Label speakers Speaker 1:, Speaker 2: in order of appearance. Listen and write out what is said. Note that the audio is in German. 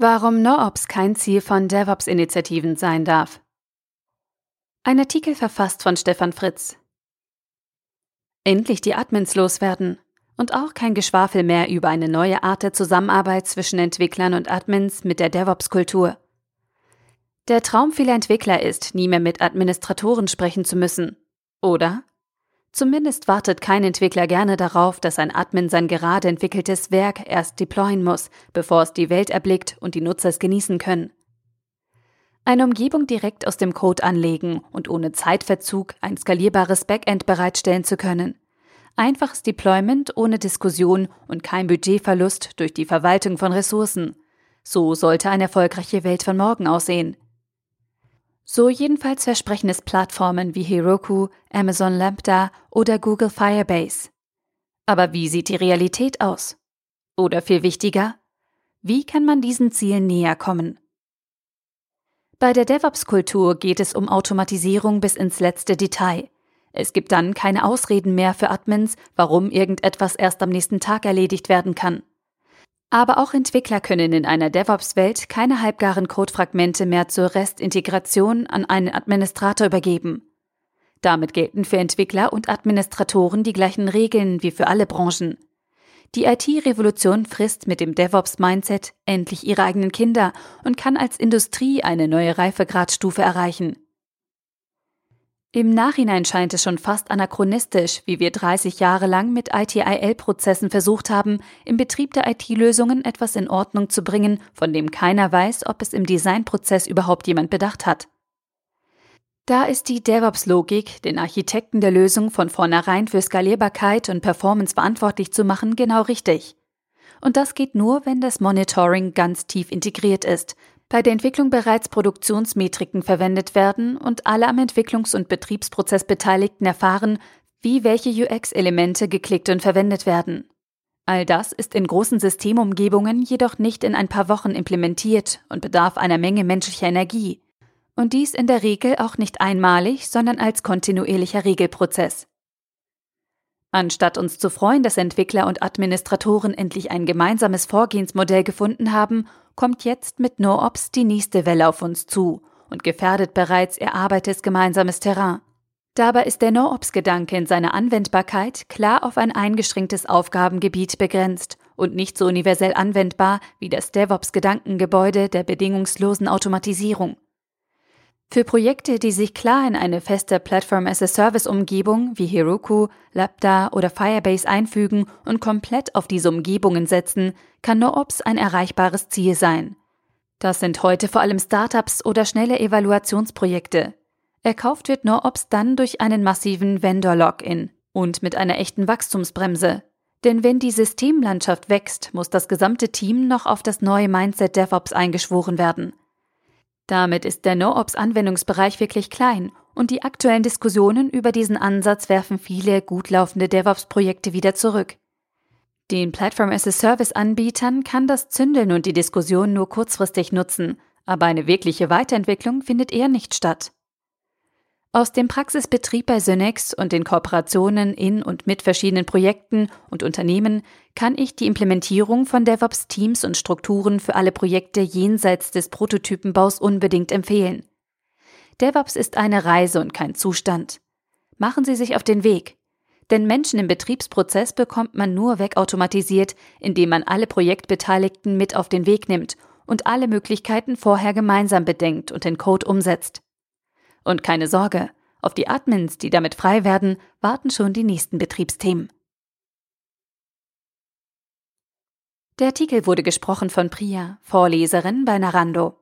Speaker 1: Warum NoOps kein Ziel von DevOps-Initiativen sein darf. Ein Artikel verfasst von Stefan Fritz. Endlich die Admins loswerden und auch kein Geschwafel mehr über eine neue Art der Zusammenarbeit zwischen Entwicklern und Admins mit der DevOps-Kultur. Der Traum vieler Entwickler ist, nie mehr mit Administratoren sprechen zu müssen. Oder? Zumindest wartet kein Entwickler gerne darauf, dass ein Admin sein gerade entwickeltes Werk erst deployen muss, bevor es die Welt erblickt und die Nutzer es genießen können. Eine Umgebung direkt aus dem Code anlegen und ohne Zeitverzug ein skalierbares Backend bereitstellen zu können. Einfaches Deployment ohne Diskussion und kein Budgetverlust durch die Verwaltung von Ressourcen. So sollte eine erfolgreiche Welt von morgen aussehen. So jedenfalls versprechen es Plattformen wie Heroku, Amazon Lambda oder Google Firebase. Aber wie sieht die Realität aus? Oder viel wichtiger, wie kann man diesen Zielen näher kommen? Bei der DevOps-Kultur geht es um Automatisierung bis ins letzte Detail. Es gibt dann keine Ausreden mehr für Admins, warum irgendetwas erst am nächsten Tag erledigt werden kann. Aber auch Entwickler können in einer DevOps-Welt keine halbgaren Codefragmente mehr zur Restintegration an einen Administrator übergeben. Damit gelten für Entwickler und Administratoren die gleichen Regeln wie für alle Branchen. Die IT-Revolution frisst mit dem DevOps-Mindset endlich ihre eigenen Kinder und kann als Industrie eine neue Reifegradstufe erreichen. Im Nachhinein scheint es schon fast anachronistisch, wie wir 30 Jahre lang mit ITIL-Prozessen versucht haben, im Betrieb der IT-Lösungen etwas in Ordnung zu bringen, von dem keiner weiß, ob es im Designprozess überhaupt jemand bedacht hat. Da ist die DevOps-Logik, den Architekten der Lösung von vornherein für Skalierbarkeit und Performance verantwortlich zu machen, genau richtig. Und das geht nur, wenn das Monitoring ganz tief integriert ist, bei der Entwicklung bereits Produktionsmetriken verwendet werden und alle am Entwicklungs- und Betriebsprozess Beteiligten erfahren, wie welche UX-Elemente geklickt und verwendet werden. All das ist in großen Systemumgebungen jedoch nicht in ein paar Wochen implementiert und bedarf einer Menge menschlicher Energie. Und dies in der Regel auch nicht einmalig, sondern als kontinuierlicher Regelprozess. Anstatt uns zu freuen, dass Entwickler und Administratoren endlich ein gemeinsames Vorgehensmodell gefunden haben, kommt jetzt mit NoOps die nächste Welle auf uns zu und gefährdet bereits erarbeitetes gemeinsames Terrain. Dabei ist der NoOps-Gedanke in seiner Anwendbarkeit klar auf ein eingeschränktes Aufgabengebiet begrenzt und nicht so universell anwendbar wie das DevOps-Gedankengebäude der bedingungslosen Automatisierung. Für Projekte, die sich klar in eine feste Platform-as-a-Service-Umgebung wie Heroku, Lambda oder Firebase einfügen und komplett auf diese Umgebungen setzen, kann NoOps ein erreichbares Ziel sein. Das sind heute vor allem Startups oder schnelle Evaluationsprojekte. Erkauft wird NoOps dann durch einen massiven Vendor-Login und mit einer echten Wachstumsbremse. Denn wenn die Systemlandschaft wächst, muss das gesamte Team noch auf das neue Mindset DevOps eingeschworen werden – damit ist der No-Ops-Anwendungsbereich wirklich klein und die aktuellen Diskussionen über diesen Ansatz werfen viele gut laufende DevOps-Projekte wieder zurück. Den Platform-as-a-Service-Anbietern kann das Zündeln und die Diskussion nur kurzfristig nutzen, aber eine wirkliche Weiterentwicklung findet eher nicht statt. Aus dem Praxisbetrieb bei Synex und den Kooperationen in und mit verschiedenen Projekten und Unternehmen kann ich die Implementierung von DevOps-Teams und Strukturen für alle Projekte jenseits des Prototypenbaus unbedingt empfehlen. DevOps ist eine Reise und kein Zustand. Machen Sie sich auf den Weg. Denn Menschen im Betriebsprozess bekommt man nur wegautomatisiert, indem man alle Projektbeteiligten mit auf den Weg nimmt und alle Möglichkeiten vorher gemeinsam bedenkt und den Code umsetzt. Und keine Sorge, auf die Admins, die damit frei werden, warten schon die nächsten Betriebsthemen. Der Artikel wurde gesprochen von Priya, Vorleserin bei Narando.